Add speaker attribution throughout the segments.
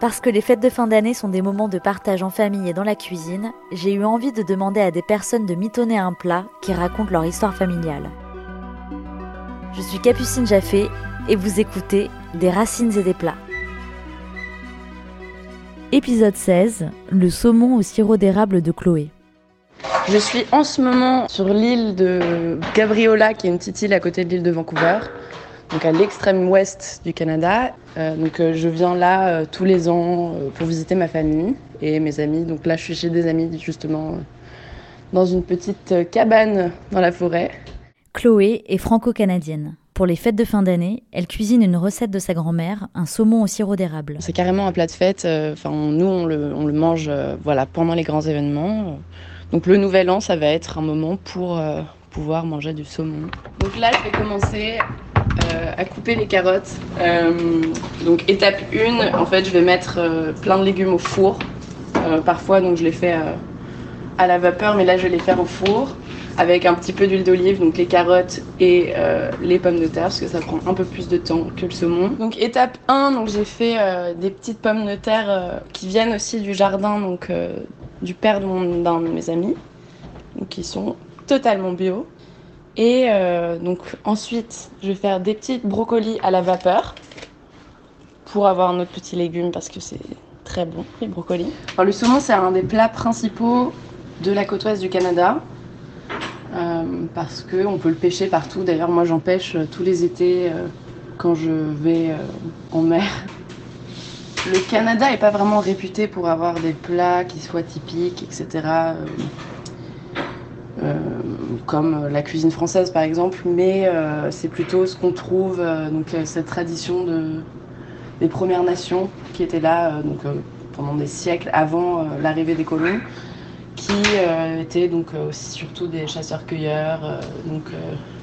Speaker 1: Parce que les fêtes de fin d'année sont des moments de partage en famille et dans la cuisine, j'ai eu envie de demander à des personnes de mitonner un plat qui raconte leur histoire familiale. Je suis Capucine Jaffé et vous écoutez Des racines et des plats. Épisode 16 Le saumon au sirop d'érable de Chloé.
Speaker 2: Je suis en ce moment sur l'île de Gabriola, qui est une petite île à côté de l'île de Vancouver, donc à l'extrême ouest du Canada. Euh, donc euh, je viens là euh, tous les ans pour visiter ma famille et mes amis. Donc là, je suis chez des amis justement dans une petite cabane dans la forêt.
Speaker 1: Chloé est franco-canadienne. Pour les fêtes de fin d'année, elle cuisine une recette de sa grand-mère, un saumon au sirop d'érable.
Speaker 2: C'est carrément un plat de fête. Enfin, nous, on le, on le mange voilà, pendant les grands événements. Donc le nouvel an, ça va être un moment pour pouvoir manger du saumon. Donc là, je vais commencer euh, à couper les carottes. Euh, donc étape 1, en fait, je vais mettre euh, plein de légumes au four. parfois, donc je les fais à la vapeur, mais là, je vais les faire au four avec un petit peu d'huile d'olive, donc les carottes et les pommes de terre, parce que ça prend un peu plus de temps que le saumon. Donc étape 1, donc j'ai fait des petites pommes de terre qui viennent aussi du jardin, donc du père d'un de, mes amis, donc qui sont totalement bio. Et euh, donc ensuite, je vais faire des petits brocolis à la vapeur pour avoir un autre petit légume parce que c'est très bon, les brocolis. Alors, le saumon, c'est un des plats principaux de la côte ouest du Canada. Euh, parce qu'on peut le pêcher partout. D'ailleurs, moi j'en pêche tous les étés euh, quand je vais en mer. Le Canada n'est pas vraiment réputé pour avoir des plats qui soient typiques, etc. Euh, comme la cuisine française par exemple, mais euh, c'est plutôt ce qu'on trouve, euh, donc cette tradition de, des Premières Nations qui étaient là donc, pendant des siècles avant l'arrivée des colons, qui étaient donc aussi surtout des chasseurs-cueilleurs. donc,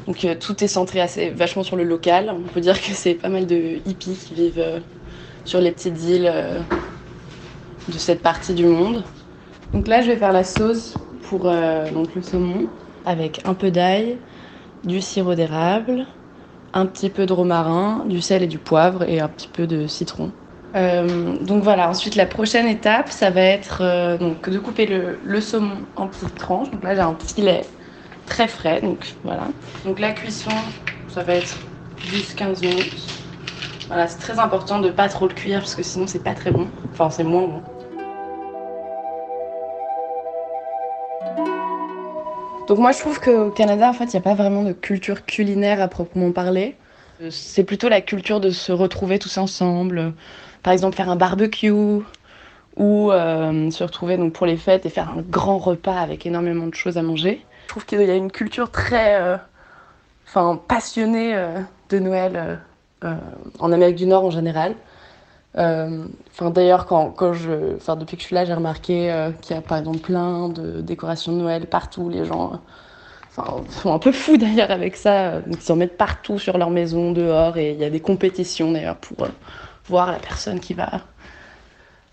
Speaker 2: donc tout est centré assez vachement sur le local. On peut dire que c'est pas mal de hippies qui vivent sur les petites îles de cette partie du monde. Donc là, je vais faire la sauce pour euh, donc le saumon avec un peu d'ail, du sirop d'érable, un petit peu de romarin, du sel et du poivre et un petit peu de citron. Euh, donc voilà, ensuite la prochaine étape, ça va être euh, donc de couper le, le, saumon en petites tranches. Donc là j'ai un filet très frais, donc voilà. Donc la cuisson, ça va être 10-15 minutes. Voilà, c'est très important de pas trop le cuire parce que sinon c'est pas très bon. Enfin c'est moins bon. Donc moi je trouve qu'au Canada en fait il n'y a pas vraiment de culture culinaire à proprement parler. C'est plutôt la culture de se retrouver tous ensemble, par exemple faire un barbecue ou euh, se retrouver donc pour les fêtes et faire un grand repas avec énormément de choses à manger. Je trouve qu'il y a une culture très euh, passionnée euh, de Noël en Amérique du Nord en général. Enfin, D'ailleurs, quand, quand je, enfin, depuis que je suis là, j'ai remarqué euh, qu'il y a par exemple plein de décorations de Noël partout. Les gens sont un peu fous d'ailleurs avec ça. ils s'en mettent partout sur leur maison, dehors. Et il y a des compétitions d'ailleurs pour euh, voir la personne qui va,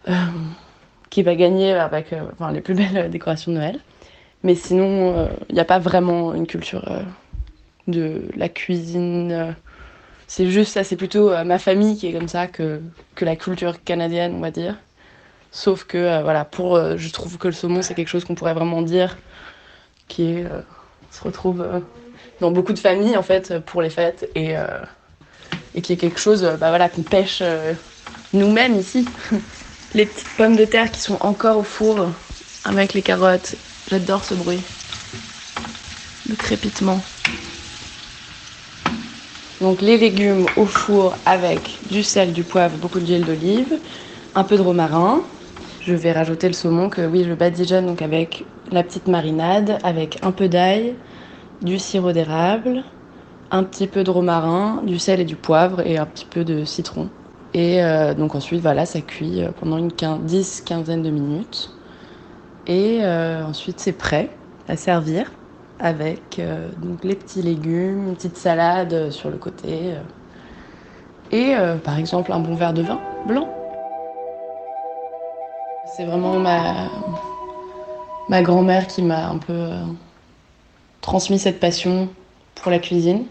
Speaker 2: euh, qui va gagner avec enfin, les plus belles décorations de Noël. Mais sinon, il n'y a pas vraiment une culture de la cuisine c'est juste ça, c'est plutôt euh, ma famille qui est comme ça que, que la culture canadienne, on va dire. Sauf que, euh, voilà, pour, euh, je trouve que le saumon, c'est quelque chose qu'on pourrait vraiment dire, qui est, se retrouve dans beaucoup de familles, en fait, pour les fêtes, et, et qui est quelque chose, bah voilà, qu'on pêche nous-mêmes ici. les petites pommes de terre qui sont encore au four avec les carottes, j'adore ce bruit. Le crépitement. Donc les légumes au four avec du sel, du poivre, beaucoup d'huile d'olive, un peu de romarin. Je vais rajouter le saumon que oui je badigeonne donc avec la petite marinade, avec un peu d'ail, du sirop d'érable, un petit peu de romarin, du sel et du poivre et un petit peu de citron. Et euh, donc ensuite, voilà, ça cuit euh, pendant une 10 quinzaine de minutes. Et euh, ensuite, c'est prêt à servir avec donc les petits légumes, une petite salade sur le côté. et par exemple, un bon verre de vin blanc. C'est vraiment ma, ma grand-mère qui m'a un peu transmis cette passion pour la cuisine.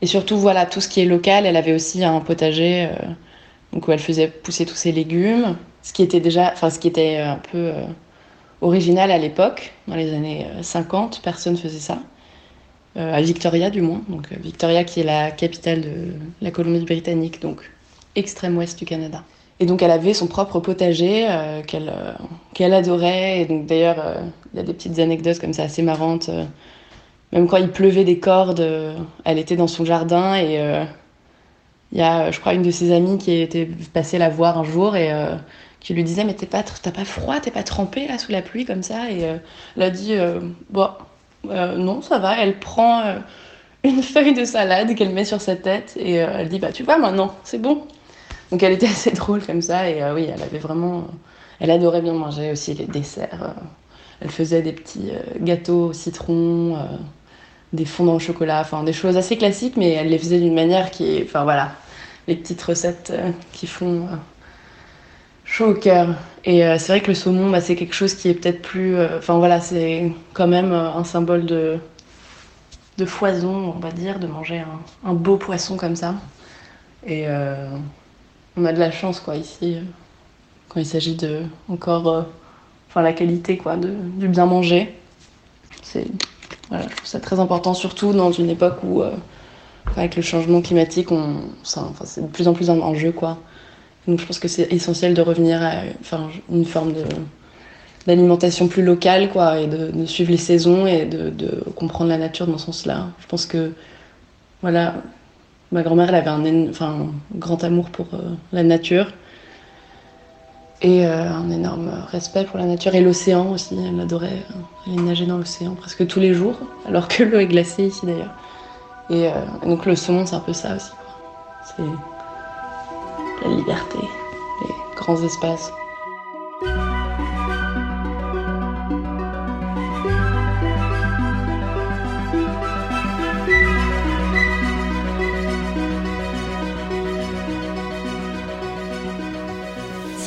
Speaker 2: Et surtout, voilà, tout ce qui est local. Elle avait aussi un potager donc où elle faisait pousser tous ses légumes, ce qui était déjà, enfin ce qui était un peu euh, original à l'époque, dans les années 50, euh, personne faisait ça. Euh, à Victoria du moins, donc Victoria qui est la capitale de la Colombie-Britannique, donc extrême ouest du Canada. Et donc elle avait son propre potager qu'elle qu'elle adorait. Et donc d'ailleurs il y a des petites anecdotes comme ça assez marrantes. même quand il pleuvait des cordes, elle était dans son jardin et il y a, je crois, une de ses amies qui était passée la voir un jour et euh, qui lui disait Mais pas, t'as pas froid, t'es pas trempé là sous la pluie comme ça? Et euh, elle a dit euh, Bon, non, ça va. Elle prend une feuille de salade qu'elle met sur sa tête et elle dit Bah, tu vois, maintenant, c'est bon. Donc elle était assez drôle comme ça et oui, elle avait vraiment. Elle adorait bien manger aussi les desserts. elle faisait des petits gâteaux au citron des fondants au chocolat, enfin des choses assez classiques, mais elle les faisait d'une manière qui est, enfin voilà, les petites recettes euh, qui font euh, chaud au cœur. Et euh, c'est vrai que le saumon, bah, c'est quelque chose qui est peut-être plus, enfin voilà, c'est quand même un symbole de de foison, on va dire, de manger un, beau poisson comme ça. Et on a de la chance quoi ici quand il s'agit de encore, enfin la qualité quoi, de, du bien manger. C'est voilà, je trouve ça très important, surtout dans une époque où, euh, avec le changement climatique, on, enfin, c'est de plus en plus en, jeu. Quoi. Donc je pense que c'est essentiel de revenir à enfin, une forme de, d'alimentation plus locale quoi, et de, suivre les saisons et de, de, comprendre la nature dans ce sens-là. Je pense que voilà, ma grand-mère elle avait un, enfin, grand amour pour euh, la nature et euh, un énorme respect pour la nature et l'océan aussi. Elle adorait aller nager dans l'océan presque tous les jours, alors que l'eau est glacée ici d'ailleurs. Et, euh, donc le saumon, c'est un peu ça aussi. C'est la liberté, les grands espaces.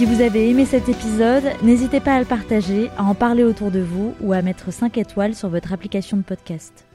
Speaker 1: Si vous avez aimé cet épisode, n'hésitez pas à le partager, à en parler autour de vous ou à mettre 5 étoiles sur votre application de podcast.